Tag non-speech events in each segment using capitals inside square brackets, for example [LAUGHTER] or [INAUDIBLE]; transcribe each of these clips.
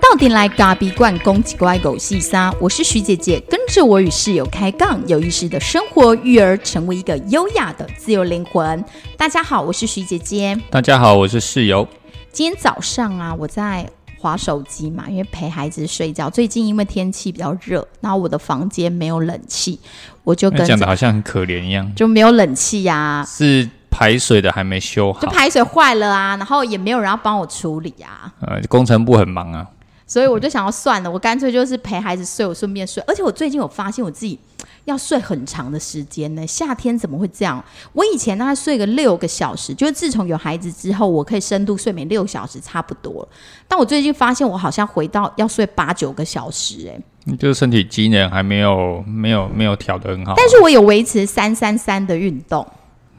到底来咖比罐攻击乖狗细沙，我是徐姐姐，跟着我与室友开杠，有意识的生活育儿，成为一个优雅的自由灵魂。大家好，我是徐姐姐。大家好，我是室友。今天早上啊，我在划手机嘛，因为陪孩子睡觉。最近因为天气比较热，然后我的房间没有冷气，我就跟讲的好像很可怜一样，就没有冷气呀。是排水的还没修好，就排水坏了啊，然后也没有人要帮我处理啊。呃，工程部很忙啊。所以我就想要算了，我干脆就是陪孩子睡，我顺便睡。而且我最近有发现我自己要睡很长的时间呢。夏天怎么会这样？我以前大概睡个六个小时，就是自从有孩子之后，我可以深度睡眠六小时差不多。但我最近发现我好像回到要睡八九个小时，哎，就是身体机能还没有没有没有调的很好。但是我有维持三三三的运动，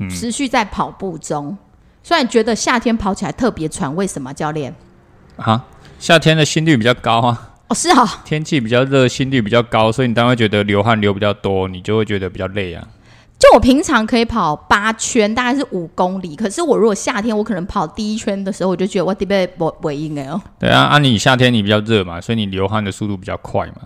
持续在跑步中。虽然觉得夏天跑起来特别喘，为什么，教练？啊？夏天的心率比较高啊，哦是啊，天气比较热，心率比较高，所以你当然会觉得流汗流比较多，你就会觉得比较累啊。就我平常可以跑八圈，大概是五公里，可是我如果夏天我可能跑第一圈的时候，我就觉得我特别不不应该哦。对啊，啊你夏天你比较热嘛，所以你流汗的速度比较快嘛，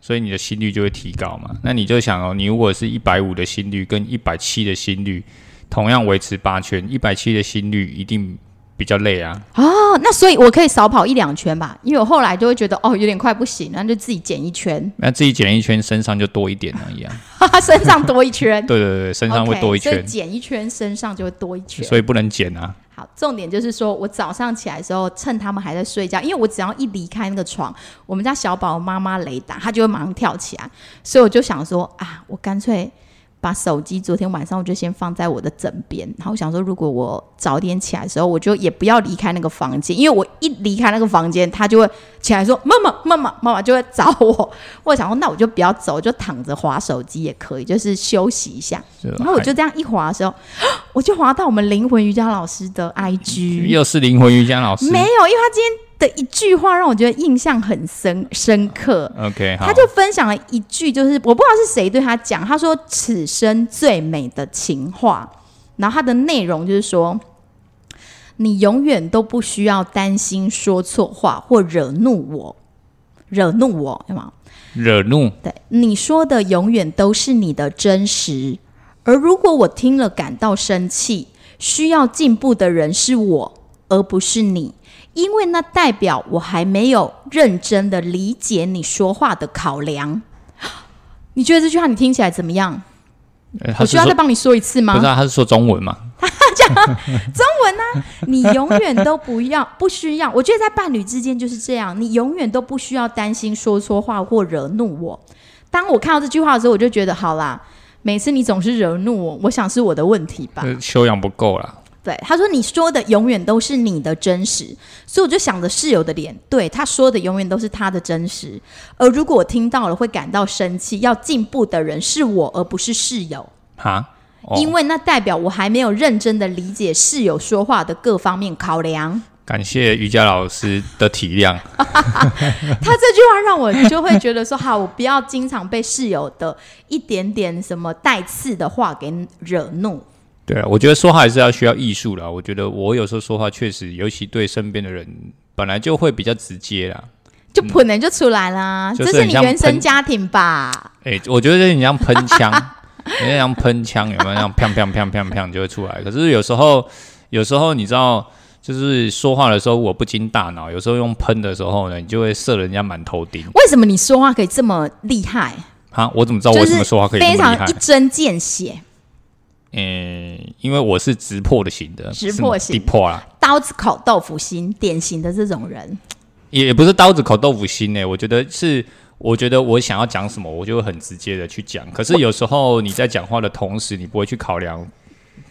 所以你的心率就会提高嘛。那你就想哦，你如果是一百五的心率跟一百七的心率，同样维持八圈，一百七的心率一定。比较累啊！哦，那所以我可以少跑一两圈吧，因为我后来就会觉得哦有点快不行，那就自己减一圈。那自己减一圈，身上就多一点了一样。[LAUGHS] 身上多一圈。[LAUGHS] 对对对，身上会多一圈。所以减一圈，身上就会多一圈。所以不能减啊。好，重点就是说我早上起来的时候，趁他们还在睡觉，因为我只要一离开那个床，我们家小宝妈妈雷达，他就会马上跳起来，所以我就想说啊，我干脆。把手机昨天晚上我就先放在我的枕边，然后我想说，如果我早点起来的时候，我就也不要离开那个房间，因为我一离开那个房间，他就会起来说：“妈妈，妈妈，妈妈！”就会找我。我想说，那我就不要走，就躺着划手机也可以，就是休息一下。然后我就这样一划的时候，我就划到我们灵魂瑜伽老师的 [LAUGHS] IG，又是灵魂瑜伽老师，没有，因为他今天。的一句话让我觉得印象很深深刻。OK，他就分享了一句，就是我不知道是谁对他讲，他说：“此生最美的情话。”然后他的内容就是说：“你永远都不需要担心说错话或惹怒我，惹怒我，对吗？惹怒？对，你说的永远都是你的真实。而如果我听了感到生气，需要进步的人是我，而不是你。”因为那代表我还没有认真的理解你说话的考量。[GASPS] 你觉得这句话你听起来怎么样？我需要再帮你说一次吗？不是，他是说中文嘛？[LAUGHS] 讲中文呢？你永远都不要 [LAUGHS] 不需要。我觉得在伴侣之间就是这样，你永远都不需要担心说错话或惹怒我。当我看到这句话的时候，我就觉得好啦。每次你总是惹怒我，我想是我的问题吧？修养不够了。对，他说你说的永远都是你的真实，所以我就想着室友的脸，对他说的永远都是他的真实。而如果我听到了会感到生气，要进步的人是我，而不是室友。哈，因为那代表我还没有认真的理解室友说话的各方面考量。感谢瑜伽老师的体谅。[LAUGHS] 他这句话让我就会觉得说，好，我不要经常被室友的一点点什么带刺的话给惹怒。对啊，我觉得说话还是要需要艺术的。我觉得我有时候说话确实，尤其对身边的人，本来就会比较直接啦，就可能就出来啦。这是你原生家庭吧？哎，我觉得你像喷枪，[LAUGHS] 你像喷枪有没有？像砰砰砰砰砰就会出来。可是有时候，有时候你知道，就是说话的时候我不经大脑，有时候用喷的时候呢，你就会射人家满头钉。为什么你说话可以这么厉害？啊，我怎么知道我为什么说话可以非常一针见血？嗯，因为我是直破的型的，直破型，破啊，刀子口豆腐心，典型的这种人，也不是刀子口豆腐心呢。我觉得是，我觉得我想要讲什么，我就会很直接的去讲。可是有时候你在讲话的同时，你不会去考量，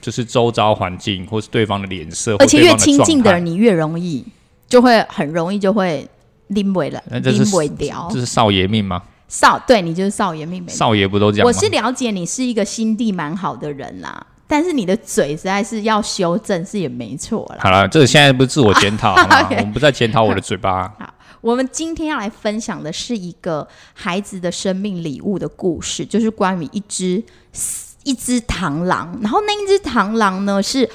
就是周遭环境或是对方的脸色，而且越亲近的人，你越容易就会很容易就会拎尾了，拎尾掉。这是少爷命吗？少对你就是少爷妹妹，少爷不都这样我是了解你是一个心地蛮好的人啦，但是你的嘴实在是要修正，是也没错啦。好了，这现在不是自我检讨 [LAUGHS] 吗？我们不再检讨我的嘴巴。好，我们今天要来分享的是一个孩子的生命礼物的故事，就是关于一只一只螳螂。然后那一只螳螂呢，是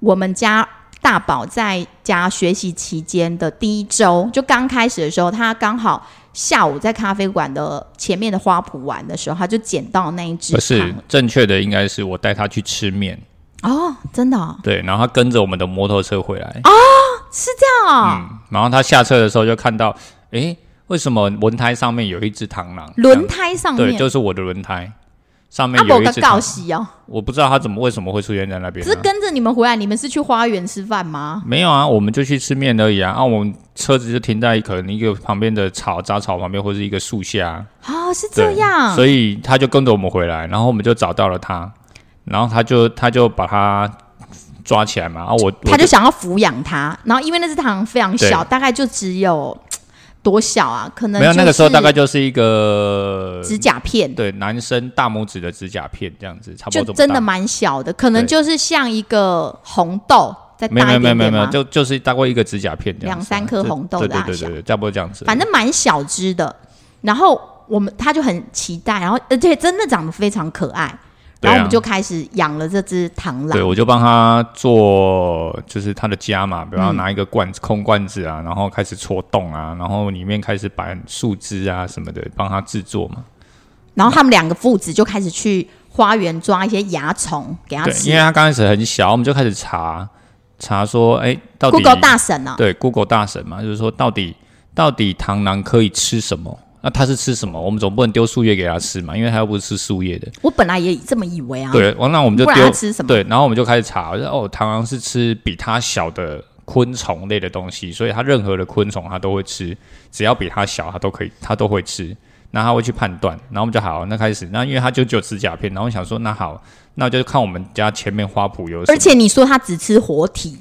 我们家。大宝在家学习期间的第一周，就刚开始的时候，他刚好下午在咖啡馆的前面的花圃玩的时候，他就捡到那一只不是正确的，应该是我带他去吃面，哦，真的、哦、对，然后他跟着我们的摩托车回来，是这样哦。嗯，然后他下车的时候就看到，诶，为什么轮胎上面有一只螳螂？轮胎上面，对，就是我的轮胎上面有一只螳螂，喜哦，我不知道他怎么为什么会出现在那边、啊。只是跟着你们回来，你们是去花园吃饭吗？没有啊，我们就去吃面而已啊。啊，我们车子就停在可能一个旁边的草杂草旁边，或是一个树下。哦，是对这样，所以他就跟着我们回来，然后我们就找到了他，然后他就他就把他抓起来嘛。然后我我他就想要抚养他，然后因为那只糖非常小，大概就只有多小啊？可能没有那个时候大概就是一个指甲片，对男生大拇指的指甲片这样子，差不多就。真的蛮小的，可能就是像一个红豆再没有大没有没有没有？就就是大概一个指甲片这样啊两三颗红豆对大小对对对对，差不多这样子。反正蛮小只的。然后我们他就很期待，然后而且真的长得非常可爱，然后我们就开始养了这只螳螂对，我就帮他做，就是他的家嘛，比嗯方拿一个罐子、空罐子啊，然后开始戳洞啊，然后里面开始摆树枝啊什么的，帮他制作嘛。然后他们两个父子就开始去花园抓一些蚜虫给他，吃因为。他刚开始很小，我们就开始查查说，哎，到底 Google 大神呢、对 Google 大神嘛，就是说到底到底螳螂可以吃什么？那他是吃什么？我们总不能丢树叶给他吃嘛，因为他又不是吃树叶的。我本来也这么以为啊。，对，完那我们就丢它吃什么？对，然后我们就开始查，我说哦，螳螂是吃比它小的昆虫类的东西，所以它任何的昆虫它都会吃，只要比它小，它都可以，它都会吃。那它会去判断，然后我们就好，那开始，那因为它就只有指甲片，然后我想说，那好，那就看我们家前面花圃有什么。而且你说它只吃活体，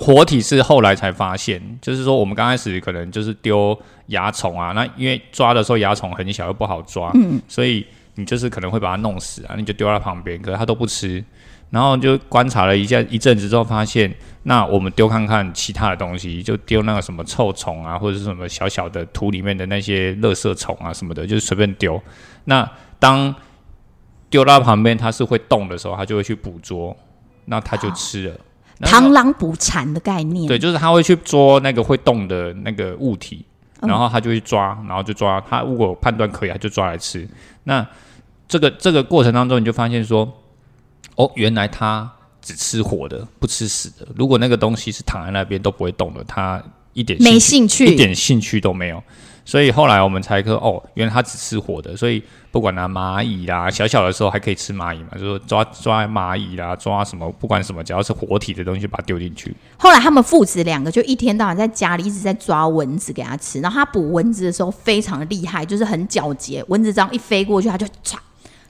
活体是后来才发现，就是说我们刚开始可能就是丢蚜虫啊，那因为抓的时候蚜虫很小又不好抓，嗯，所以你就是可能会把它弄死啊，你就丢在旁边，可是它都不吃，然后就观察了一下一阵子之后，发现那我们丢看看其他的东西，就丢那个什么臭虫啊，或者是什么小小的土里面的那些垃圾虫啊什么的，就是随便丢。那当丢到旁边它是会动的时候，它就会去捕捉，那它就吃了。螳螂捕蝉的概念。对，就是他会去捉那个会动的那个物体，嗯然后他就去抓，然后就抓。他如果判断可以，他就抓来吃。那这个这个过程当中，你就发现说，哦，原来他只吃活的，不吃死的。如果那个东西是躺在那边都不会动的，他一点没兴兴趣，一点兴趣都没有。所以后来我们才说，哦，原来他只吃活的，所以不管拿蚂蚁啦，小小的时候还可以吃蚂蚁嘛，就是说抓抓蚂蚁啦，抓什么，不管什么，只要是活体的东西，把它丢进去。后来他们父子两个就一天到晚在家里一直在抓蚊子给它吃，然后他捕蚊子的时候非常的厉害，就是很矫捷，蚊子这样一飞过去，它就唰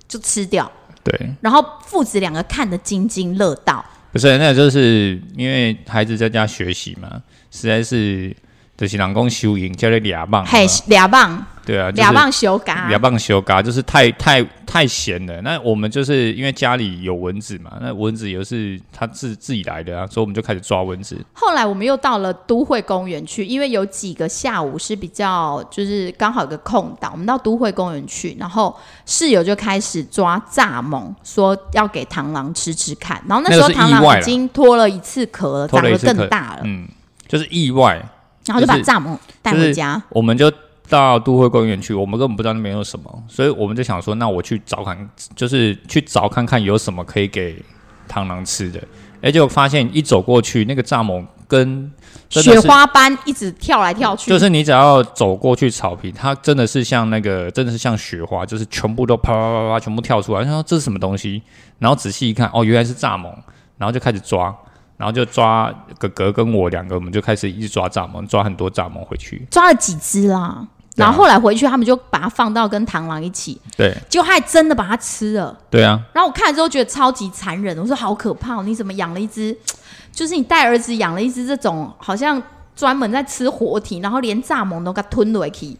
就吃掉。对，然后父子两个看得津津乐道，不是，那就是因为孩子在家学习嘛，实在是就是人工修营，叫做俩棒，嘿，俩棒对啊，就是俩棒修嘎俩，棒修嘎，就是太太太闲了。那我们就是因为家里有蚊子嘛，那蚊子也是他自自己来的啊，所以我们就开始抓蚊子。后来我们又到了都会公园去，因为有几个下午是比较就是刚好有个空档，我们到都会公园去，然后室友就开始抓蚱蜢，说要给螳螂吃吃看。然后那时候螳螂已经脱了一次壳了，长得更大了，嗯，就是意外，然后就把蚱蜢带回家。我们就到都会公园去，我们根本不知道那边有什么，所以我们就想说，那我去找看，就是去找看看有什么可以给螳螂吃的。哎，结果发现一走过去，那个蚱蜢跟雪花般一直跳来跳去，就是你只要走过去草坪，它真的是像那个，真的是像雪花，就是全部都啪啪啪啪全部跳出来。然后这是什么东西？然后仔细一看，哦，原来是蚱蜢，然后就开始抓，然后就抓哥哥跟我两个，我们就开始一直抓蚱蜢，抓很多蚱蜢回去。抓了几只啦。然后后来回去，他们就把它放到跟螳螂一起，对结果他还真的把它吃了。对啊，然后我看了之后觉得超级残忍，我说好可怕、哦！你怎么养了一只？[TSK] 就是你带儿子养了一只这种好像专门在吃活体，然后连蚱蜢都给它吞了去，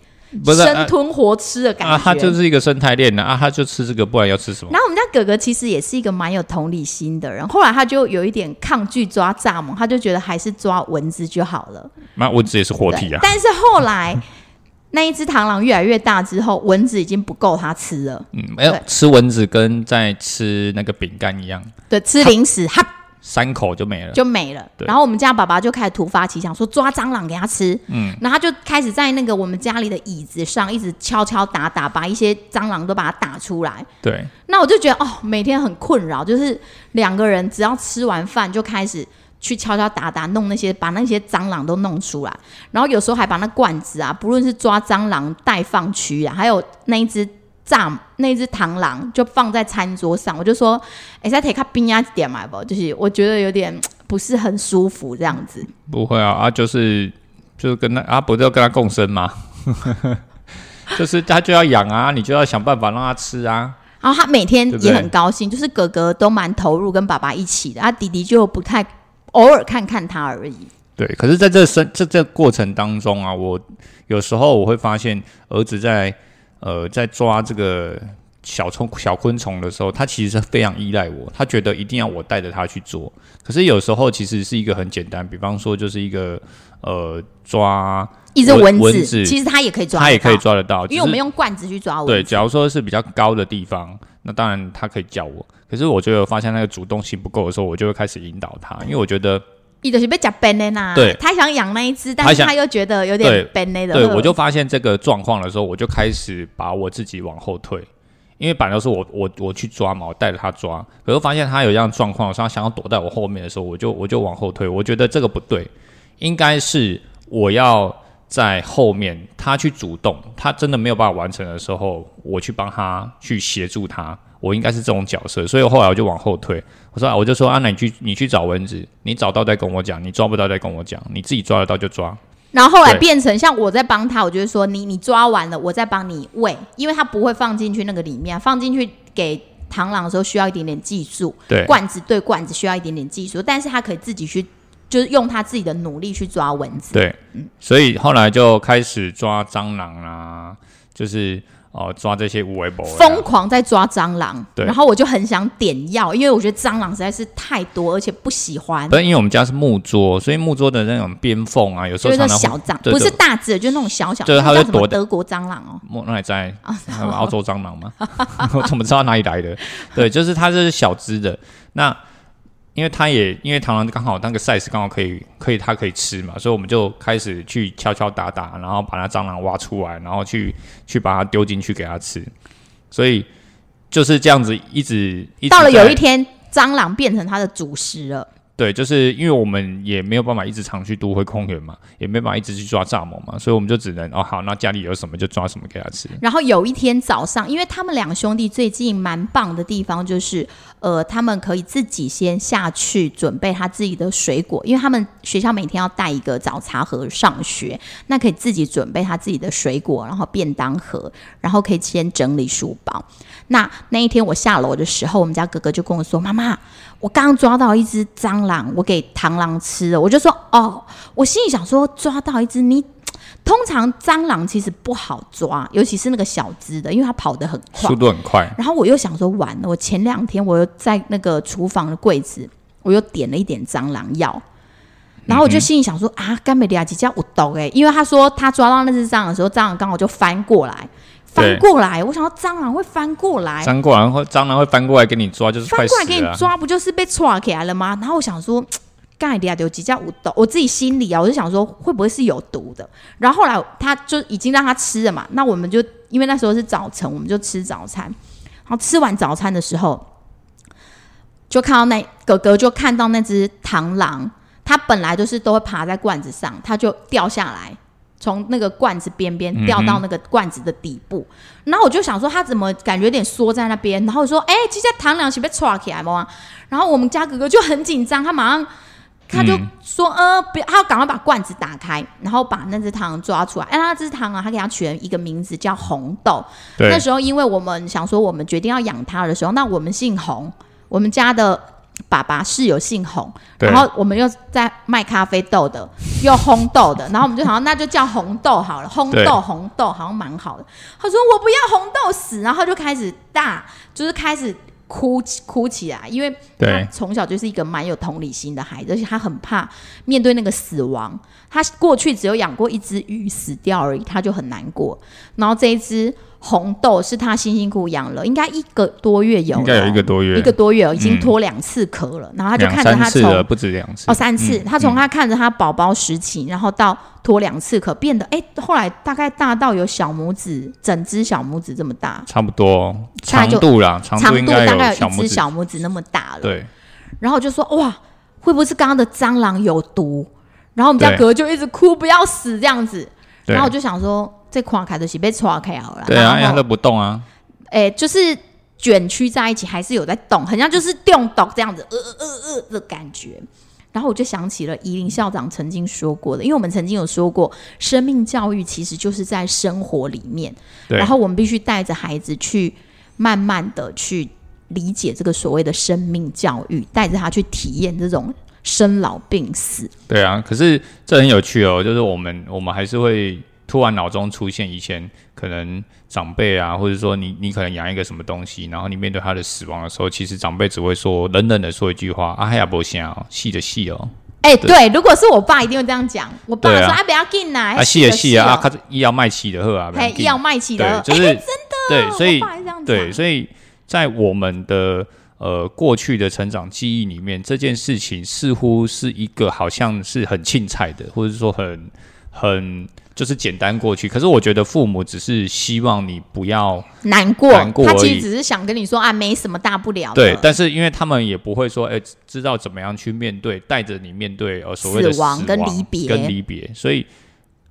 不是生吞活吃的感觉。啊，它就是一个生态链的啊，它就吃这个，不然要吃什么？然后我们家哥哥其实也是一个蛮有同理心的人，后来他就有一点抗拒抓蚱蜢，他就觉得还是抓蚊子就好了。那蚊子也是活体啊，但是后来那一只螳螂越来越大之后，蚊子已经不够它吃了。嗯，没有吃蚊子跟在吃那个饼干一样，对，吃零食，哈，三口就没了。就没了。对然后我们家爸爸就开始突发奇想，说抓蟑螂给他吃。嗯，然后他就开始在那个我们家里的椅子上一直敲敲打打，把一些蟑螂都把它打出来。对，那我就觉得哦，每天很困扰，就是两个人只要吃完饭就开始去敲敲打打弄那些，把那些蟑螂都弄出来，然后有时候还把那罐子啊，不论是抓蟑螂待放区啊，还有那一只炸那只螳螂，就放在餐桌上，我就说，哎、再提卡冰压一点嘛不，就是我觉得有点不是很舒服这样子。不会啊啊，就是就是跟他啊，不就跟他共生吗？就是他就要养啊，你就要想办法让他吃啊。然后他每天也很高兴，就是哥哥都蛮投入跟爸爸一起的，啊，弟弟就不太偶尔看看他而已。对，可是在这生这这过程当中啊，我有时候我会发现儿子在呃在抓这个小虫小昆虫的时候，他其实是非常依赖我，他觉得一定要我带着他去做。可是有时候其实是一个很简单，比方说就是一个呃抓，一只蚊蚊子，其实它也可以抓，它也可以，抓得到，因为我们用罐子去抓蚊对，假如说是比较高的地方，那当然它可以叫我。可是我觉得发现那个主动性不够的时候，我就会开始引导它，因为我觉得伊就是被夹 banana，对。他想养那一只，但是他又觉得有点 banana 的。对，我就发现这个状况的时候，我就开始把我自己往后退，因为本来都是我我我去抓嘛，我带着他抓，可是发现他有这样的状况，他想要躲在我后面的时候，我就我就往后退，我觉得这个不对，应该是我要在后面，他去主动，他真的没有办法完成的时候，我去帮他去协助他。我应该是这种角色，所以后来我就往后退。我说啊，我就说啊，那你去你去找蚊子，你找到再跟我讲，你抓不到再跟我讲，你自己抓得到就抓。然后后来变成像我在帮他，我就会说你你抓完了，我再帮你喂，因为他不会放进去那个里面，放进去给螳螂的时候需要一点点技术，对，罐子对罐子需要一点点技术，但是他可以自己去，就是用他自己的努力去抓蚊子。对，所以后来就开始抓蟑螂啦，就是哦抓这些无为博疯狂在抓蟑螂，对然后我就很想点药，因为我觉得蟑螂实在是太多，而且不喜欢不，是因为我们家是木桌，所以木桌的那种边缝啊，有时候常常小蟑，不是大只的，就是那种小小，就是它会躲德国蟑螂哦。木那里在 [LAUGHS] 澳洲蟑螂吗？[LAUGHS] 我怎么知道哪里来的？对，就是它这是小只的，那因为它也因为螳螂刚好那个 size 刚好可以可以它可以吃嘛，所以我们就开始去敲敲打打，然后把那蟑螂挖出来，然后去去把它丢进去给它吃，所以就是这样子一直一直到了有一天，蟑螂变成它的主食了。对，就是因为我们也没有办法一直常去都会空园嘛，也没办法一直去抓蚱蜢嘛，所以我们就只能哦好，那家里有什么就抓什么给他吃。然后有一天早上，因为他们两兄弟最近蛮棒的地方就是，呃，他们可以自己先下去准备他自己的水果，因为他们学校每天要带一个早茶盒上学，那可以自己准备他自己的水果，然后便当盒，然后可以先整理书包。那那一天我下楼的时候，我们家哥哥就跟我说：“妈妈，我刚刚抓到一只蟑螂，我给螳螂吃了。”我就说：“哦。”我心里想说，抓到一只你。通常蟑螂其实不好抓，尤其是那个小只的，因为它跑得很快速。度很快，然后我又想说，完了，我前两天我又在那个厨房的柜子，我又点了一点蟑螂药。然后我就心里想说、啊，甘美利亚几家我懂哎，因为他说他抓到那只蟑螂的时候，蟑螂刚好就翻过来，翻过来。我想到蟑螂会翻过来，翻过来会蟑螂会翻过来给你抓，就是翻过来给。你抓，不就是被抓起来了吗？然后我想说，盖利亚有几家无毒，我自己心里啊，我就想说会不会是有毒的？然后后来他就已经让他吃了嘛，那我们就因为那时候是早晨，我们就吃早餐。然后吃完早餐的时候，就看到那哥哥就看到那只螳螂，它本来就是都会爬在罐子上，它就掉下来。从那个罐子边边掉到那个罐子的底部，然后我就想说，他怎么感觉有点缩在那边？然后我说，哎、这家螳螂是被抓起来吗？然后我们家哥哥就很紧张，他马上他就说，呃，不要，他要赶快把罐子打开，然后把那只螳螂抓出来。哎，那只螳螂他给它取了一个名字叫红豆。那时候因为我们想说，我们决定要养它的时候，那我们姓红，我们家的爸爸室友姓洪，然后我们又在卖咖啡豆的，[LAUGHS] 又烘豆的，然后我们就想，那就叫红豆好了，烘豆红豆好像蛮好的。他说我不要红豆死，然后就开始大，就是开始哭哭起来，因为他从小就是一个蛮有同理心的孩子，而且他很怕面对那个死亡。他过去只有养过一只鱼死掉而已，他就很难过。然后这一只红豆是他辛辛苦苦养了，应该一个多月有了，应该有一个多月，一个多月哦已经嗯脱两次壳了，然后他就看着他从不止两次。哦三次，嗯他从他看着他宝宝时期，然后到脱两次壳，变得哎，后来大概大到有小拇指整只小拇指这么大，差不多长度啦，长长度大概有一只小拇指，那么大了。对，然后我就说哇，会不会是刚刚的蟑螂有毒？然后我们家对。哥就一直哭不要死这样子，然后我就想说，这垮开的是被戳开好了啦，对啊，因为它都不动啊，哎，就是卷曲在一起，还是有在动，很像就是动动这样子，呃呃呃呃的感觉。然后我就想起了宜林校长曾经说过的，因为我们曾经有说过，生命教育其实就是在生活里面，对然后我们必须带着孩子去慢慢的去理解这个所谓的生命教育，带着他去体验这种生老病死。对啊，可是这很有趣哦，就是我们我们还是会突然脑中出现以前可能长辈啊，或者说你你可能养一个什么东西，然后你面对他的死亡的时候，其实长辈只会说冷冷的说一句话：“啊，还呀不行哦，细的细哦，哎，对，如果是我爸，一定会这样讲。我爸说啊说：“哎，不要紧啦，啊细的细啊，啊，他他医药卖气的喝啊，不要嘿，要卖气的，对，就是、哎对，所以对，所以在我们的呃过去的成长记忆里面，这件事情似乎是一个好像是很轻菜的，或者说很很就是简单过去。可是我觉得父母只是希望你不要难过，难过他其实只是想跟你说啊，没什么大不了的。对，但是因为他们也不会说，哎、知道怎么样去面对，带着你面对呃所谓的死亡跟离别跟离别，所以。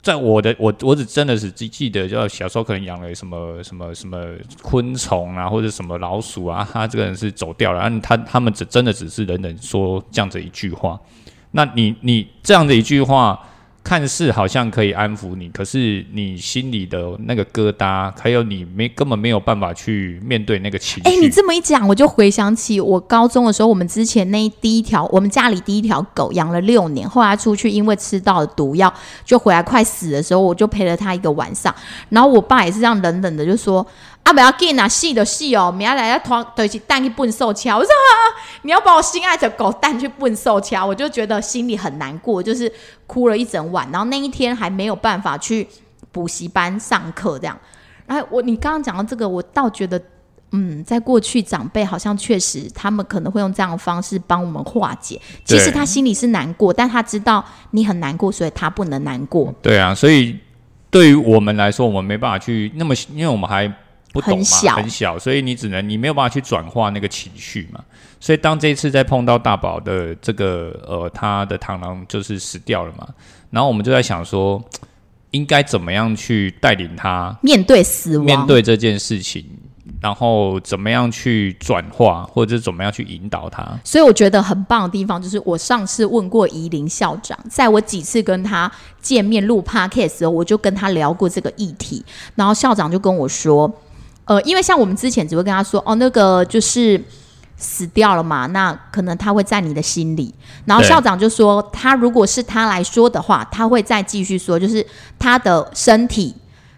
在我的我我只真的是记记得，就小时候可能养了什么什么什么昆虫啊，或者什么老鼠啊，他这个人是走掉了，然后他他们只真的只是冷冷说这样子一句话，那你你这样的一句话，看似好像可以安抚你，可是你心里的那个疙瘩，还有你没根本没有办法去面对那个情绪。哎、你这么一讲，我就回想起我高中的时候，我们之前那第一条，我们家里第一条狗养了六年，后来出去因为吃到了毒药，就回来快死的时候，我就陪了它一个晚上。然后我爸也是这样冷冷的就说：“啊，不要紧啊，细的细哦，明仔来要团对起蛋去笨兽敲。”我说：“啊，你要把我心爱的狗蛋去笨兽敲。”我就觉得心里很难过，就是哭了一整晚。然后那一天还没有办法去补习班上课，这样。然后我你刚刚讲到这个，我倒觉得。嗯，在过去长辈好像确实，他们可能会用这样的方式帮我们化解。其实他心里是难过，但他知道你很难过，所以他不能难过。对啊，所以对于我们来说，我们没办法去那么，因为我们还不懂嘛，很小很小，所以你只能你没有办法去转化那个情绪嘛。所以当这一次在碰到大宝的这个呃，他的螳螂就是死掉了嘛，然后我们就在想说，应该怎么样去带领他面对死亡，面对这件事情，然后怎么样去转化，或者是怎么样去引导他。所以我觉得很棒的地方就是，我上次问过宜林校长，在我几次跟他见面录 podcast 的时候，我就跟他聊过这个议题，然后校长就跟我说，呃，因为像我们之前只会跟他说，哦，那个就是死掉了嘛，那可能他会在你的心里。然后校长就说，他如果是他来说的话，他会再继续说，就是他的身体。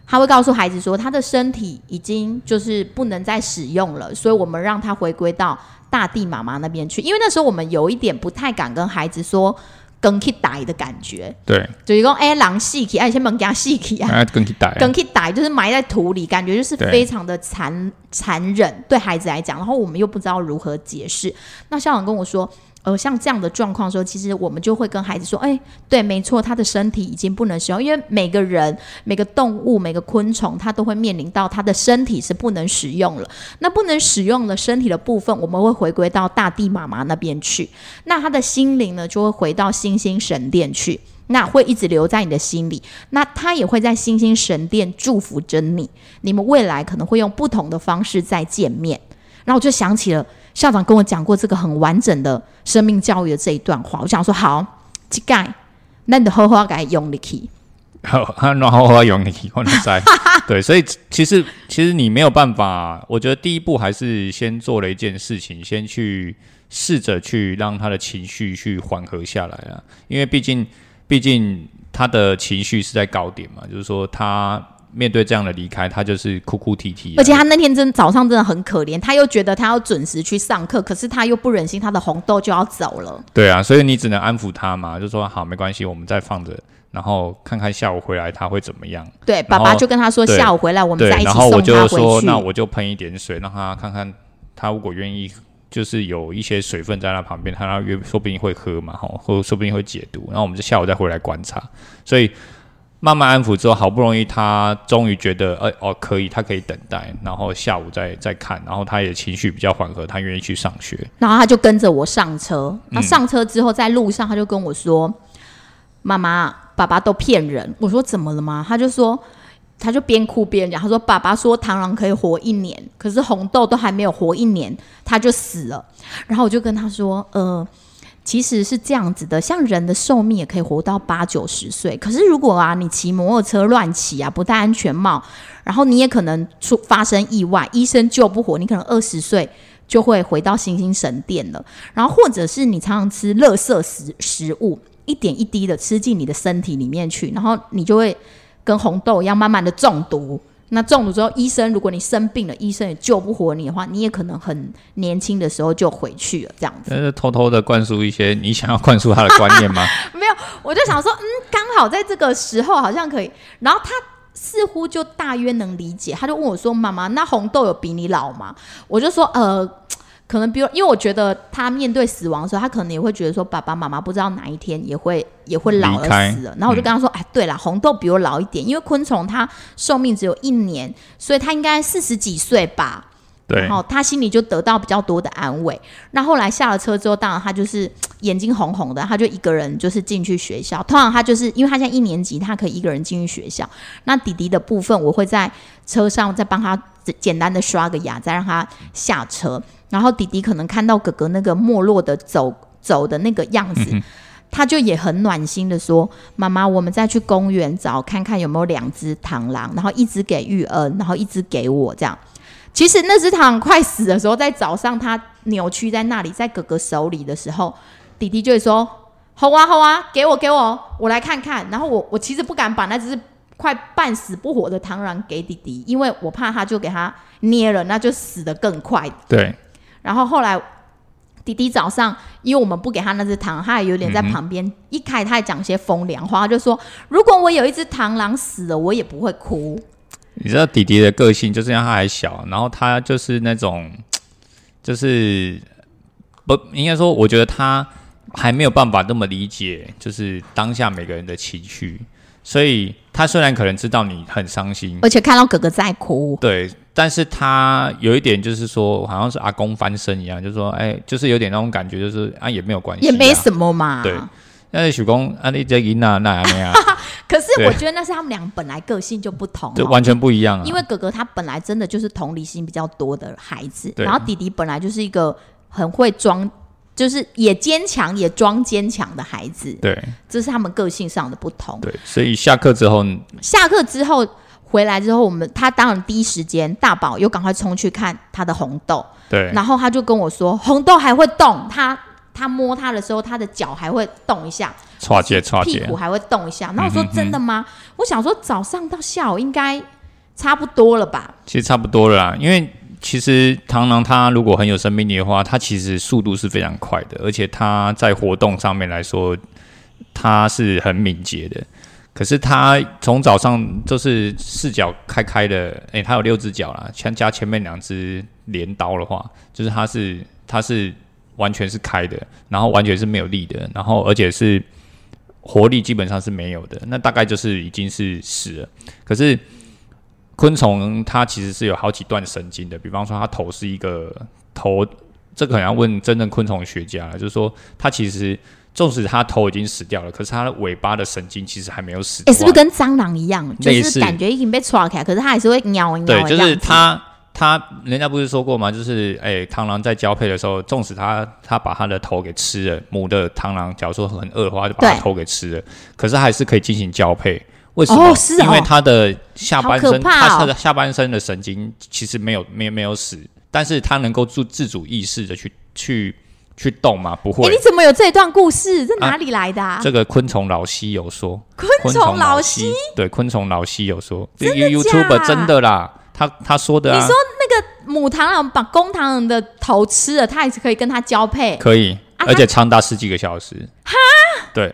他会告诉孩子说，他的身体已经就是不能再使用了，所以我们让他回归到大地妈妈那边去。因为那时候我们有一点不太敢跟孩子说跟去打的感觉，对，就是讲哎狼细起，哎先门给他细起啊，那跟去带，更去打就是埋在土里，感觉就是对非常的残残忍，对孩子来讲。然后我们又不知道如何解释。那校长跟我说，呃，像这样的状况的时候，其实我们就会跟孩子说，哎，对，没错，他的身体已经不能使用，因为每个人、每个动物、每个昆虫，它都会面临到他的身体是不能使用了。那不能使用了身体的部分，我们会回归到大地妈妈那边去。那他的心灵呢，就会回到星星神殿去。那会一直留在你的心里，那他也会在星星神殿祝福着你。你们未来可能会用不同的方式再见面。然后我就想起了校长跟我讲过这个很完整的生命教育的这一段话，我想说好，这盖，那你的好好该用力去。好，然后我要用你，我能在 [LAUGHS] 对，所以其实其实你没有办法，我觉得第一步还是先做了一件事情，先去试着去让他的情绪去缓和下来啊，因为毕竟毕竟他的情绪是在高点嘛，就是说他面对这样的离开，他就是哭哭啼啼啊，而且他那天真早上真的很可怜，他又觉得他要准时去上课，可是他又不忍心他的红豆就要走了。对啊，所以你只能安抚他嘛，就说好没关系，我们再放着，然后看看下午回来他会怎么样。对，爸爸就跟他说下午回来我们对，再一起然后我送他就说，回去。那我就喷一点水，让他看看他如果愿意。就是有一些水分在他旁边，他约说不定会喝嘛，吼，或说不定会解毒。然后我们就下午再回来观察，所以慢慢安抚之后，好不容易他终于觉得，哎、哦，可以，他可以等待，然后下午再再看，然后他也情绪比较缓和，他愿意去上学。然后他就跟着我上车。那嗯上车之后，在路上他就跟我说：“妈妈，爸爸都骗人。”我说：“怎么了吗？”他就说。他就边哭边讲，他说：“爸爸说螳螂可以活一年，可是红豆都还没有活一年，他就死了。”然后我就跟他说：“呃，其实是这样子的，像人的寿命也可以活到八九十岁，可是如果啊你骑摩托车乱骑啊，不戴安全帽，然后你也可能出发生意外，医生救不活，你可能二十岁就会回到星星神殿了。然后或者是你常常吃垃圾食食物，一点一滴的吃进你的身体里面去，然后你就会跟红豆一样慢慢的中毒。那中毒之后，医生如果你生病了，医生也救不活你的话，你也可能很年轻的时候就回去了，这样子。但是偷偷的灌输一些 [LAUGHS] 你想要灌输他的观念吗？[LAUGHS] 没有我就想说，嗯，刚好在这个时候好像可以。然后他似乎就大约能理解，他就问我说：“妈妈，那红豆有比你老吗？”我就说：“呃，可能比如，因为我觉得他面对死亡的时候，他可能也会觉得说，爸爸妈妈不知道哪一天也会也会老而死了。”然后我就跟他说：“哎，对了，红豆比我老一点，因为昆虫它寿命只有一年，所以它应该四十几岁吧。”对然，后他心里就得到比较多的安慰。那后来下了车之后，当然他就是眼睛红红的，他就一个人就是进去学校。通常他就是因为他现在一年级，他可以一个人进去学校。那弟弟的部分，我会在车上再帮他简单的刷个牙，再让他下车。然后弟弟可能看到哥哥那个没落的走走的那个样子。他就也很暖心的说：“妈妈，我们再去公园找看看有没有两只螳螂，然后一只给玉恩，然后一只给我这样。”其实那只螳螂快死的时候，在早上它扭曲在那里，在哥哥手里的时候，弟弟就会说：“好啊，好啊，给我，给我，我来看看。”然后我我其实不敢把那只快半死不活的螳螂给弟弟，因为我怕他就给他捏了，那就死得更快。对，然后后来弟弟早上，因为我们不给他那只螳螂，他也有点在旁边。一开他还讲些风凉话，就说：“如果我有一只螳螂死了，我也不会哭。你知道弟弟的个性就是因为他还小，然后他就是那种，[TSK] 就是不应该说，我觉得他还没有办法那么理解，就是当下每个人的情绪，所以他虽然可能知道你很伤心，而且看到哥哥在哭，对，但是他有一点就是说，好像是阿公翻身一样，就是说，哎，就是有点那种感觉，就是啊也没有关系、啊，也没什么嘛。对但是许公啊，你这赢那那那样，[LAUGHS] 可是我觉得那是他们俩本来个性就不同、哦。这完全不一样啊。因为哥哥他本来真的就是同理心比较多的孩子，然后弟弟本来就是一个很会装，就是也坚强也装坚强的孩子，对这是他们个性上的不同。对，所以下课之后，下课之后回来之后，我们他当然第一时间大宝又赶快冲去看他的红豆，对然后他就跟我说红豆还会动，他他摸他的时候，他的脚还会动一下，跨界跨界屁股，还会动一下。那我说真的吗？我想说早上到下午应该差不多了吧？其实差不多了啦。因为其实螳螂它如果很有生命力的话，它其实速度是非常快的，而且它在活动上面来说，它是很敏捷的。可是它从早上就是四脚开开的，诶、它有六只脚啦，加加前面两只镰刀的话，就是它是它是完全是开的，然后完全是没有力的，然后而且是活力基本上是没有的，那大概就是已经是死了。可是昆虫它其实是有好几段神经的，比方说它头是一个头，这个可能要问真正昆虫学家了，就是说它其实纵使它头已经死掉了，可是它的尾巴的神经其实还没有死哎、掉。是不是跟蟑螂一样？就是感觉已经被抓开，可是它还是会喵一喵对，就是它。它人家不是说过吗？就是哎，螳螂在交配的时候，纵使它它把它的头给吃了，母的螳螂假如说很饿的话，就把它对头给吃了，可是还是可以进行交配。为什么？哦是哦因为他的下半身，好可怕哦它的下半身的神经其实没有没有没有死，但是他能够自自主意识的去去去动吗？不哎、会。你怎么有这段故事？这哪里来的啊？这个昆虫老西有说，昆虫老西西对昆虫老西有说真的，YouTube 假真的啦，他他说的啊，你说那个母螳螂把公螳螂的头吃了，它也是可以跟它交配。可以，啊而且长达十几个小时。哈，对，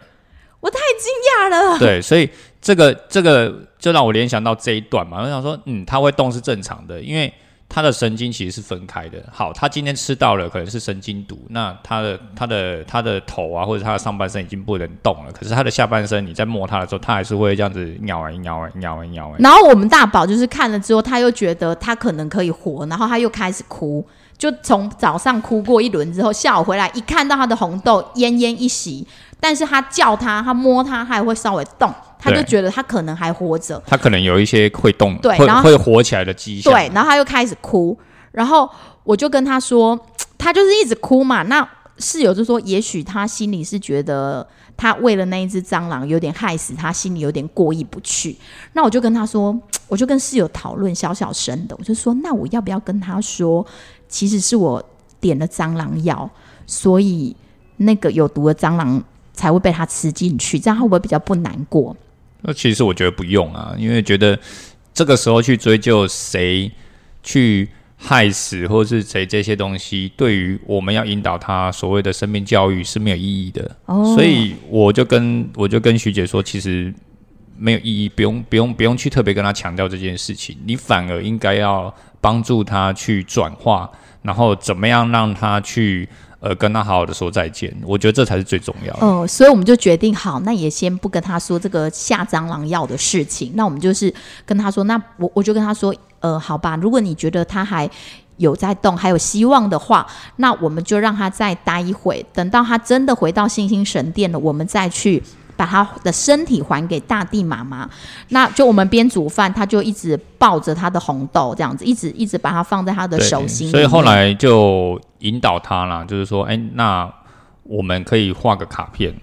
我太惊讶了。对，所以这个这个就让我联想到这一段嘛。我想说，嗯，它会动是正常的，因为它的神经其实是分开的。好，它今天吃到了可能是神经毒，那它的它的它的头啊，或者它的上半身已经不能动了，可是它的下半身你在摸它的时候，它还是会这样子咬啊咬啊咬啊咬啊。然后我们大宝就是看了之后，他又觉得他可能可以活，然后他又开始哭。就从早上哭过一轮之后，下午回来一看到他的红豆奄奄一息，但是他叫他，他摸他，他还会稍微动，他就觉得他可能还活着，他可能有一些会动，对，然后会活起来的迹象。对，然后他又开始哭，然后我就跟他说，他就是一直哭嘛。那室友就说，也许他心里是觉得他为了那一只蟑螂有点害死他，心里有点过意不去。那我就跟他说，[TSK] 我就跟室友讨论，小小声的，我就说，那我要不要跟他说，其实是我点了蟑螂药，所以那个有毒的蟑螂才会被他吃进去，这样会不会比较不难过？那其实我觉得不用啊，因为觉得这个时候去追究谁去害死或是谁这些东西，对于我们要引导他所谓的生命教育是没有意义的。哦所以我就跟我就跟徐姐说，其实没有意义，不用不用不用去特别跟他强调这件事情，你反而应该要帮助他去转化，然后怎么样让他去呃跟他好好的说再见。我觉得这才是最重要的。嗯，所以我们就决定好，那也先不跟他说这个下蟑螂药的事情。那我们就是跟他说，那我我就跟他说，呃，好吧，如果你觉得他还有在动，还有希望的话，那我们就让他再待一会，等到他真的回到星星神殿了，我们再去。把他的身体还给大地妈妈，那就我们边煮饭，他就一直抱着他的红豆，这样子，一直一直把它放在他的手心。所以后来就引导他啦，就是说，哎、那我们可以画个卡片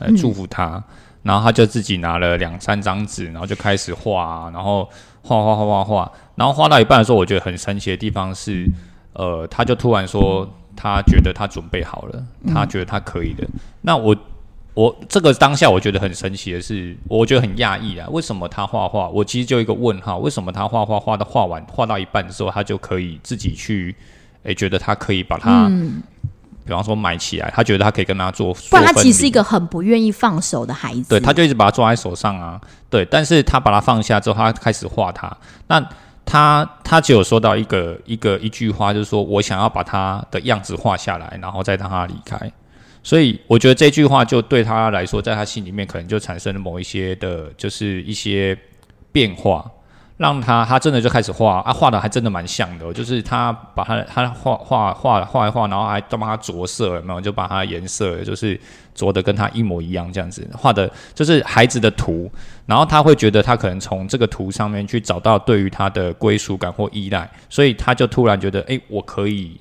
来祝福他。然后他就自己拿了两三张纸，然后就开始画啊，然后画画画画画，然后画到一半的时候，我觉得很神奇的地方是，呃，他就突然说，他觉得他准备好了，他觉得他可以的。那我我这个当下我觉得很神奇的是，我觉得很讶异啊，为什么他画画？我其实就一个问号，为什么他画画画到画完画到一半的时候，他就可以自己去，诶，觉得他可以把它，比方说买起来，他觉得他可以跟他做，嗯不然他其实是一个很不愿意放手的孩子。对，他就一直把它抓在手上啊。对，但是他把它放下之后，他开始画它。那他他只有说到一个一个一句话，就是说我想要把他的样子画下来，然后再让他离开。所以我觉得这句话就对他来说，在他心里面可能就产生了某一些的，就是一些变化，让他他真的就开始画啊，画的还真的蛮像的、就是他把他他画画画画一画，然后还都帮他着色，有没有？就把他颜色就是着的跟他一模一样，这样子画的就是孩子的图，然后他会觉得他可能从这个图上面去找到对于他的归属感或依赖，所以他就突然觉得，诶，我可以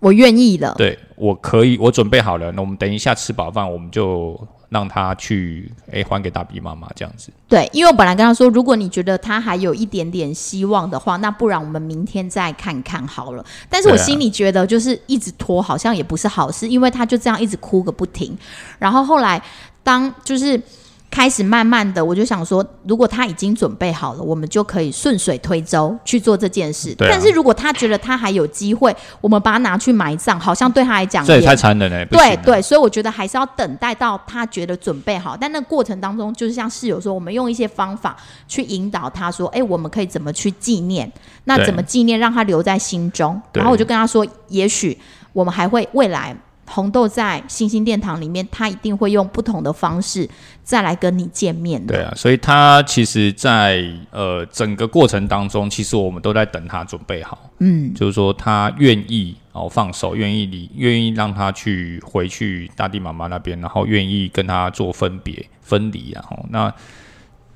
我愿意了。对，我可以，我准备好了。那我们等一下吃饱饭，我们就让他去，诶，还给大 B 妈妈这样子。对，因为我本来跟他说，如果你觉得他还有一点点希望的话，那不然我们明天再看看好了。但是我心里觉得，就是一直拖好像也不是好事，因为他就这样一直哭个不停。然后后来当就是开始慢慢的，我就想说，如果他已经准备好了，我们就可以顺水推舟去做这件事。但是如果他觉得他还有机会，我们把他拿去埋葬，好像对他来讲这也也太残忍了，对对，所以我觉得还是要等待到他觉得准备好，但那过程当中，就是像室友说，我们用一些方法去引导他说，哎，我们可以怎么去纪念？那怎么纪念，让他留在心中？然后我就跟他说，也许我们还会未来。红豆在星星殿堂里面，他一定会用不同的方式再来跟你见面的。对啊，所以他其实在，呃整个过程当中，其实我们都在等他准备好，嗯，就是说他愿意哦放手，愿意离，愿意让他去回去大地妈妈那边，然后愿意跟他做分别分离然后那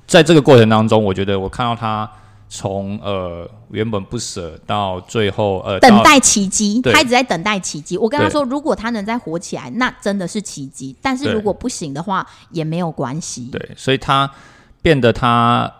在这个过程当中，我觉得我看到他从呃原本不舍到最后呃等待奇迹，他一直在等待奇迹。我跟他说，如果他能再活起来，那真的是奇迹；但是如果不行的话，也没有关系。对，所以他变得他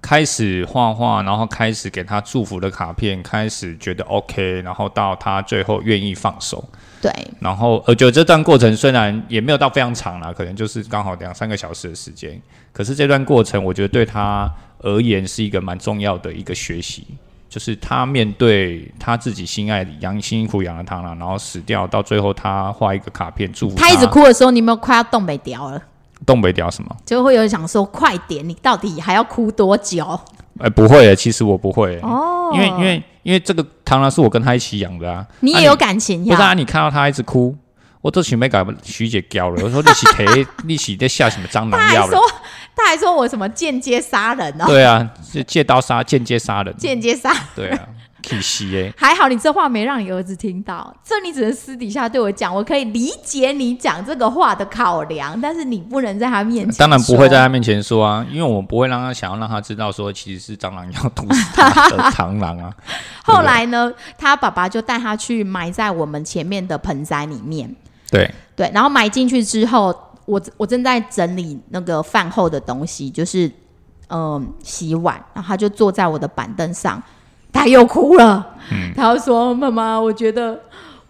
开始画画，然后开始给他祝福的卡片，开始觉得 OK，然后到他最后愿意放手。对，然后我觉得这段过程虽然也没有到非常长啦，可能就是刚好两三个小时的时间，可是这段过程我觉得对他而言是一个蛮重要的一个学习。就是他面对他自己心爱的养辛辛苦养了他了，然后死掉，到最后他画一个卡片祝福他一直哭的时候，你有没有快要冻北掉了？动不了什么？就会有人想说，快点，你到底还要哭多久？哎、不会耶，其实我不会耶，哦因为因为因为这个螳螂是我跟他一起养的啊。啊你也有感情呀？不是啊？你看到他一直哭，我都准备把徐姐教了。[LAUGHS] 我说你是提你是在下什么蟑螂药了说？，他还说我什么间接杀人哦，对啊，是借刀杀，间接杀人。间接杀。对啊，可惜耶。[LAUGHS] 还好你这话没让你儿子听到，这你只能私底下对我讲。我可以理解你讲这个话的考量，但是你不能在他面前。当然不会在他。面前说啊，因为我不会让他想要让他知道说其实是蟑螂要毒死他的螳螂啊。[LAUGHS] 后来呢，他爸爸就带他去埋在我们前面的盆栽里面。对，对，然后埋进去之后，我我正在整理那个饭后的东西，就是嗯洗碗，然后他就坐在我的板凳上，他又哭了，[LAUGHS] 他就说：“妈妈，我觉得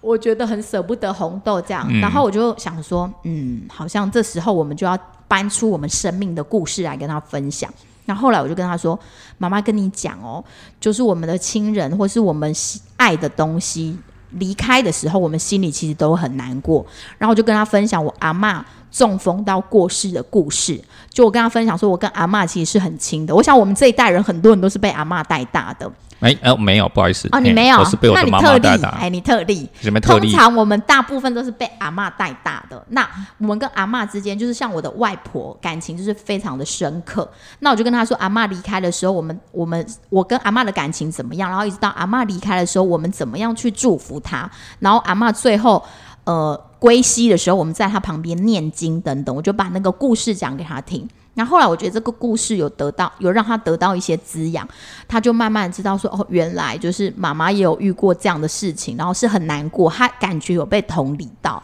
我觉得很舍不得红豆这样。嗯然后我就想说，嗯，好像这时候我们就要搬出我们生命的故事来跟他分享。然后后来我就跟他说：“妈妈跟你讲哦，就是我们的亲人或是我们喜爱的东西离开的时候，我们心里其实都很难过。然后我就跟他分享我阿嬷中风到过世的故事。就我跟他分享说，我跟阿嬷其实是很亲的。我想我们这一代人很多人都是被阿嬷带大的哎、呃，没有，不好意思。哦，你没有我是被我的妈那你特例妈带大，哎，你特例。什么特例？通常我们大部分都是被阿嬷带大的。那我们跟阿嬷之间，就是像我的外婆，感情就是非常的深刻。那我就跟她说，阿嬷离开的时候，我们我们我跟阿嬷的感情怎么样？然后一直到阿嬷离开的时候，我们怎么样去祝福她？然后阿嬷最后呃归西的时候，我们在他旁边念经等等，我就把那个故事讲给他听。然后来我觉得这个故事有得到有让他得到一些滋养，他就慢慢知道说哦，原来就是妈妈也有遇过这样的事情，然后是很难过，他感觉有被同理到。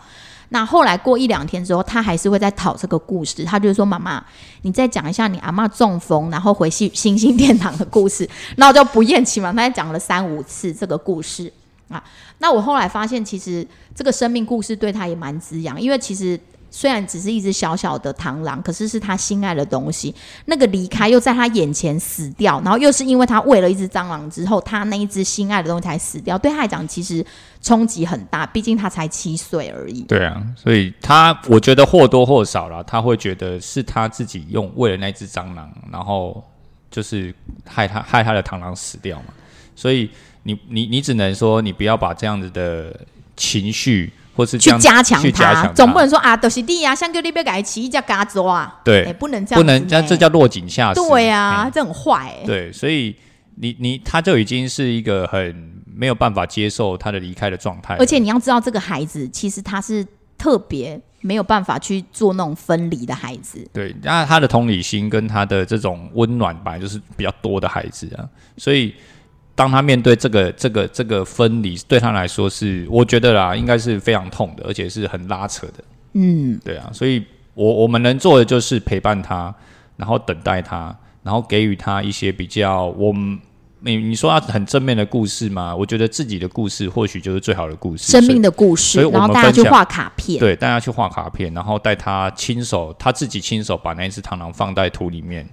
那后来过一两天之后，他还是会在讨这个故事。他就是说：“妈妈，你再讲一下你阿嬷中风，然后回去 [LAUGHS] 星星殿堂的故事。”然后我就不厌其烦，他讲了三五次这个故事啊。那我后来发现，其实这个生命故事对他也蛮滋养，因为其实。虽然只是一只小小的螳螂，可是是他心爱的东西。那个离开又在他眼前死掉，然后又是因为他喂了一只蟑螂之后，他那一只心爱的东西才死掉。对他来讲，其实冲击很大，毕竟他才七岁而已。对啊，所以他我觉得或多或少啦，他会觉得是他自己用为了那只蟑螂，然后就是害他害他的螳螂死掉嘛。所以你你你只能说你不要把这样子的情绪或是去加强它，去加强总不能说啊，都、是弟啊，像叫你别改起一叫嘎子啊，对哎不能这样不能这这叫落井下石。对啊，嗯这很坏、欸。对，所以你你他就已经是一个很没有办法接受他的离开的状态，而且你要知道，这个孩子其实他是特别没有办法去做那种分离的孩子。对，那他的同理心跟他的这种温暖本来就是比较多的孩子啊，所以当他面对这个这个这个分离，对他来说是我觉得啦，应该是非常痛的，而且是很拉扯的。嗯，对啊，所以我我们能做的就是陪伴他，然后等待他，然后给予他一些比较我们。你你说要很正面的故事吗？我觉得自己的故事或许就是最好的故事。生命的故事所以大家去画卡片。对，大家去画卡片，然后带他亲手，他自己亲手把那一只螳螂放在土里面。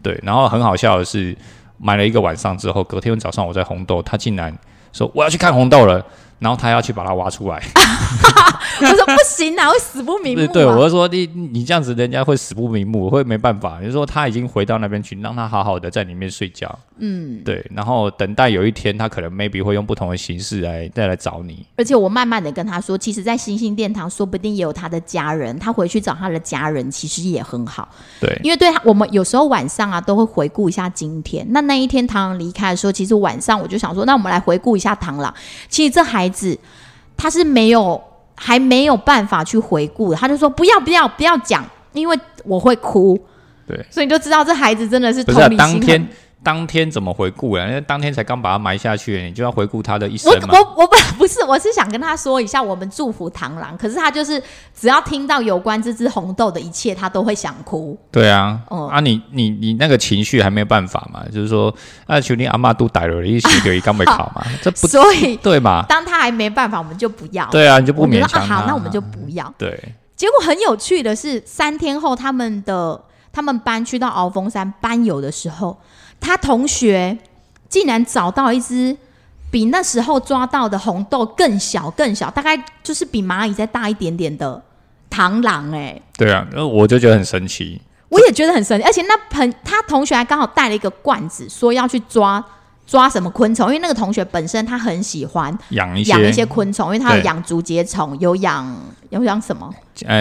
对，然后很好笑的是，买了一个晚上之后，隔天早上我在红豆，他竟然说我要去看红豆了，然后他要去把它挖出来。[LAUGHS] 我说不行啊，会死不瞑目、啊。对对，我就说你你这样子，人家会死不瞑目，会没办法。你说他已经回到那边去，让他好好的在里面睡觉。嗯，对，然后等待有一天他可能 maybe 会用不同的形式来再来找你。而且我慢慢的跟他说，其实，在星星殿堂，说不定也有他的家人，他回去找他的家人，其实也很好。对，因为对他，我们有时候晚上啊，都会回顾一下今天。那那一天螳螂离开的时候，其实晚上我就想说，那我们来回顾一下螳螂。其实这孩子他是没有还没有办法去回顾的，他就说不要不要不要讲，因为我会哭。对，所以你就知道这孩子真的是不是、啊、同理心很当天当天怎么回顾啊？因为当天才刚把它埋下去，你就要回顾他的一生我嘛。我我不 [LAUGHS] 不是，我是想跟他说一下，我们祝福螳螂。可是他就是只要听到有关这只红豆的一切，他都会想哭。对啊，哦啊你你你那个情绪还没有办法嘛？就是说，啊，求你阿妈都逮了，一起给刚没考嘛，[LAUGHS] 这不所以对嘛？当他还没办法，我们就不要。对啊，你就不勉强好，那我们就不要。对结果很有趣的是，三天后他们的他们班去到鳌峰山班游的时候，他同学竟然找到一只比那时候抓到的红豆更小、更小，大概就是比蚂蚁再大一点点的螳螂哎、对啊，那我就觉得很神奇。我也觉得很神奇，而且那朋他同学还刚好带了一个罐子，说要去抓抓什么昆虫，因为那个同学本身他很喜欢养一些养一些昆虫，因为他有养竹节虫，有养有养什么？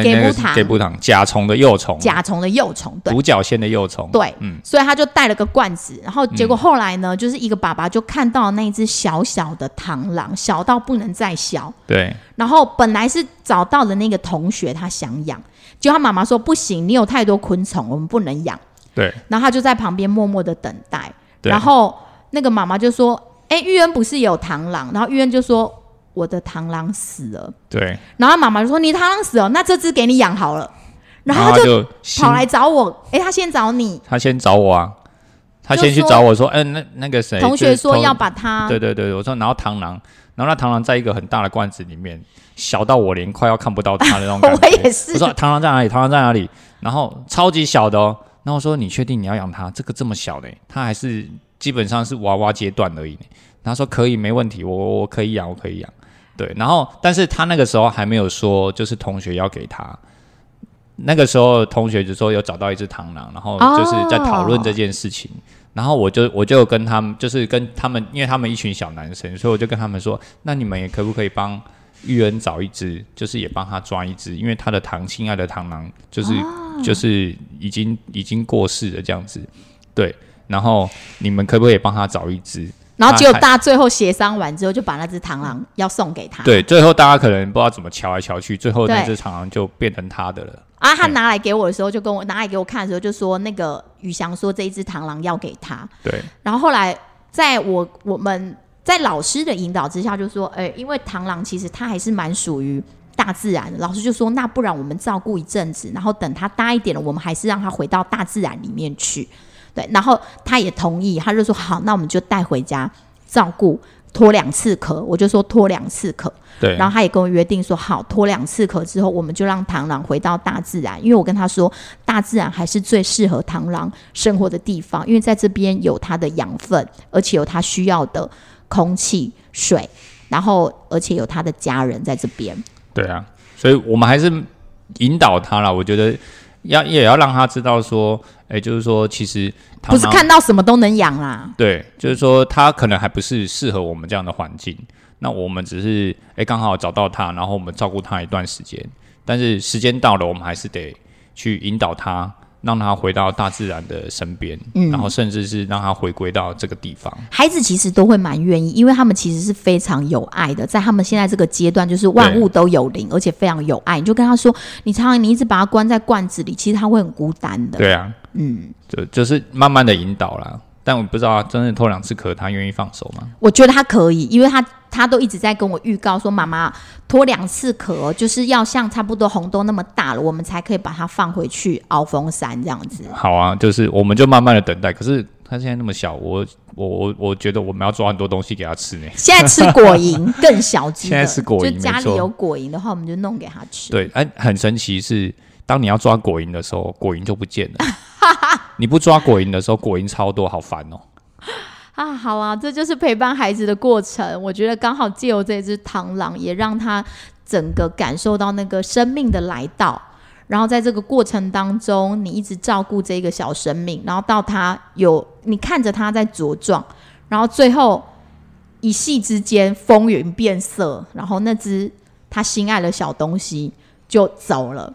给布糖。给布糖甲虫的幼虫，甲虫的幼虫，对。独角仙的幼虫，对，嗯。所以他就带了个罐子，然后结果后来呢，就是一个爸爸就看到那只小小的螳螂，小到不能再小，对。然后本来是找到的那个同学他想养，结果他妈妈说不行，你有太多昆虫，我们不能养，对。然后他就在旁边默默的等待，然后那个妈妈就说：“哎，玉恩不是有螳螂？”然后玉恩就说：“我的螳螂死了。对，”然后妈妈就说：“你螳螂死了，那这只给你养好了。”然后他就跑来找我，哎，他先找你，他先找我啊，他先去找我说，嗯、那那个谁，同学说要把他对对对，我说然后螳螂，然后那螳螂在一个很大的罐子里面，小到我连快要看不到它的那种感觉。[LAUGHS] 我也是我说螳螂在哪里？螳螂在哪里？然后超级小的哦。然后我说你确定你要养它？这个这么小的，它还是基本上是娃娃阶段而已。他说可以，没问题，我我我可以养，我可以养。对，然后但是他那个时候还没有说，就是同学要给他。那个时候同学就说有找到一只螳螂，然后就是在讨论这件事情。然后我就我就跟他们，就是跟他们，因为他们一群小男生，所以我就跟他们说，那你们也可不可以帮玉恩找一只，就是也帮他抓一只，因为他的堂亲爱的螳螂就是、就是已经已经过世了这样子，对。然后你们可不可以帮他找一只？然后结果大家最后协商完之后，就把那只螳螂要送给他。对，最后大家可能不知道怎么瞧来瞧去，最后那只螳螂就变成他的了。啊，他拿来给我的时候，就跟我拿来给我看的时候，就说那个宇翔说这一只螳螂要给他。对然后后来在我我们在老师的引导之下，就说，哎、因为螳螂其实它还是蛮属于大自然的。老师就说，那不然我们照顾一阵子，然后等它大一点了，我们还是让它回到大自然里面去。对，然后他也同意，他就说好，那我们就带回家照顾，脱两次壳。我就说脱两次壳。对，然后他也跟我约定说，好，脱两次壳之后，我们就让螳螂回到大自然，因为我跟他说，大自然还是最适合螳螂生活的地方，因为在这边有它的养分，而且有它需要的空气、水，然后而且有它的家人在这边。对啊，所以我们还是引导他了。我觉得要也要让他知道说，哎、就是说其实不是看到什么都能养啦，对，就是说它可能还不是适合我们这样的环境。那我们只是哎刚好找到它，然后我们照顾它一段时间，但是时间到了，我们还是得去引导他，让他回到大自然的身边，嗯然后甚至是让他回归到这个地方。孩子其实都会蛮愿意，因为他们其实是非常有爱的，在他们现在这个阶段，就是万物都有灵，而且非常有爱。你就跟他说，你常常你一直把他关在罐子里，其实他会很孤单的。对啊，嗯，就就是慢慢的引导啦。但我不知道真的偷两次壳，他愿意放手吗？我觉得他可以，因为他他都一直在跟我预告说，妈妈脱两次壳哦，就是要像差不多红豆那么大了，我们才可以把它放回去鳌峰山这样子。好啊，就是我们就慢慢的等待。可是他现在那么小，我我我我觉得我们要抓很多东西给他吃呢。现在吃果蝇更小只，现在吃果蝇就家里有果蝇的话，我们就弄给他吃。对，哎、很神奇是，当你要抓果蝇的时候，果蝇就不见了。你不抓果蝇的时候，果蝇超多，好烦哦。啊，好啊，这就是陪伴孩子的过程。我觉得刚好借由这只螳螂，也让他整个感受到那个生命的来到。然后在这个过程当中，你一直照顾这个小生命，然后到他有你看着他在茁壮，然后最后一夕之间风云变色，然后那只他心爱的小东西就走了。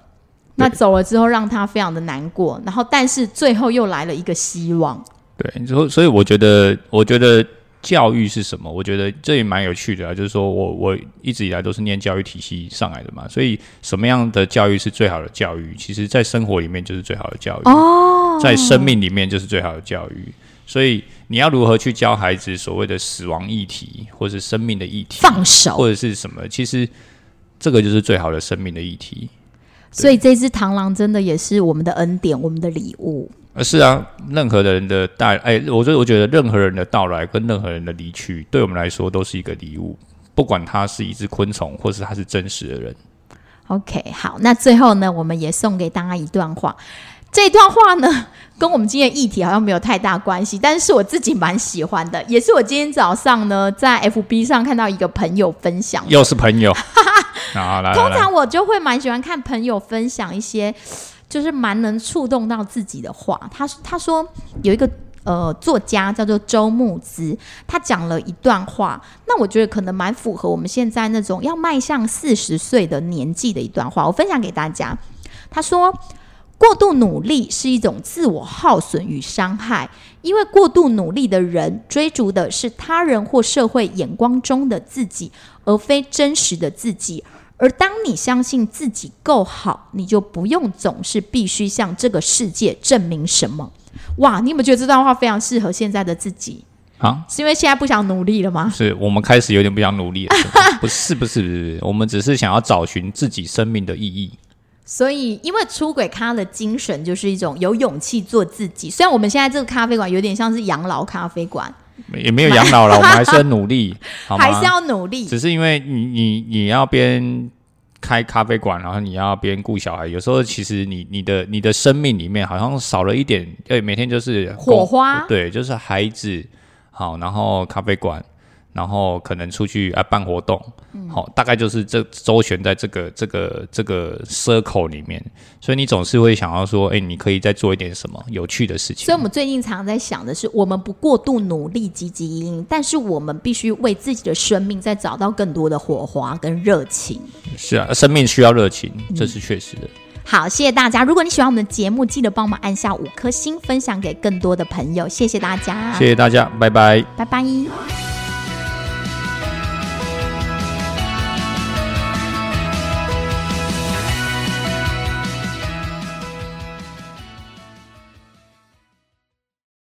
那走了之后，让他非常的难过。然后，但是最后又来了一个希望。对，所以所以我觉得，我觉得教育是什么？我觉得这也蛮有趣的啊。就是说我我一直以来都是念教育体系上来的嘛，所以什么样的教育是最好的教育？其实，在生活里面就是最好的教育哦，在生命里面就是最好的教育。所以你要如何去教孩子所谓的死亡议题，或是生命的议题，放手。或者是什么？其实这个就是最好的生命的议题。所以这只螳螂真的也是我们的恩典，我们的礼物。呃，是啊，任何人的带，哎，我觉得我觉得任何人的到来跟任何人的离去，对我们来说都是一个礼物，不管它是一只昆虫，或是它是真实的人。OK，好，那最后呢，我们也送给大家一段话。这段话呢，跟我们今天的议题好像没有太大关系，但是我自己蛮喜欢的，也是我今天早上呢在 FB 上看到一个朋友分享，又是朋友，[LAUGHS] 好，来，通来常我就会蛮喜欢看朋友分享一些，就是蛮能触动到自己的话。他他说有一个呃作家叫做周牧之，他讲了一段话，那我觉得可能蛮符合我们现在那种要迈向四十岁的年纪的一段话，我分享给大家。他说。过度努力是一种自我耗损与伤害，因为过度努力的人追逐的是他人或社会眼光中的自己，而非真实的自己。而当你相信自己够好，你就不用总是必须向这个世界证明什么。哇，你有没有觉得这段话非常适合现在的自己？啊，是因为现在不想努力了吗？是我们开始有点不想努力了，[LAUGHS] 不是，不是，不是，我们只是想要找寻自己生命的意义。所以，因为出轨咖的精神就是一种有勇气做自己。虽然我们现在这个咖啡馆有点像是养老咖啡馆，也没有养老了，我们还是很努力，[LAUGHS] 好吗？还是要努力。只是因为你你你要边开咖啡馆，然后你要边顾小孩，有时候其实你你的你的生命里面好像少了一点，对，每天就是火花，对，就是孩子好，然后咖啡馆。然后可能出去啊办活动，好，大概就是这周旋在这个这个这个 circle 里面，所以你总是会想要说，哎，你可以再做一点什么有趣的事情。所以我们最近常常在想的是，我们不过度努力积极营，但是我们必须为自己的生命再找到更多的火花跟热情。是啊，生命需要热情，这是确实的。好，谢谢大家。如果你喜欢我们的节目，记得帮我们按下五颗星，分享给更多的朋友。谢谢大家，谢谢大家，拜拜，拜拜。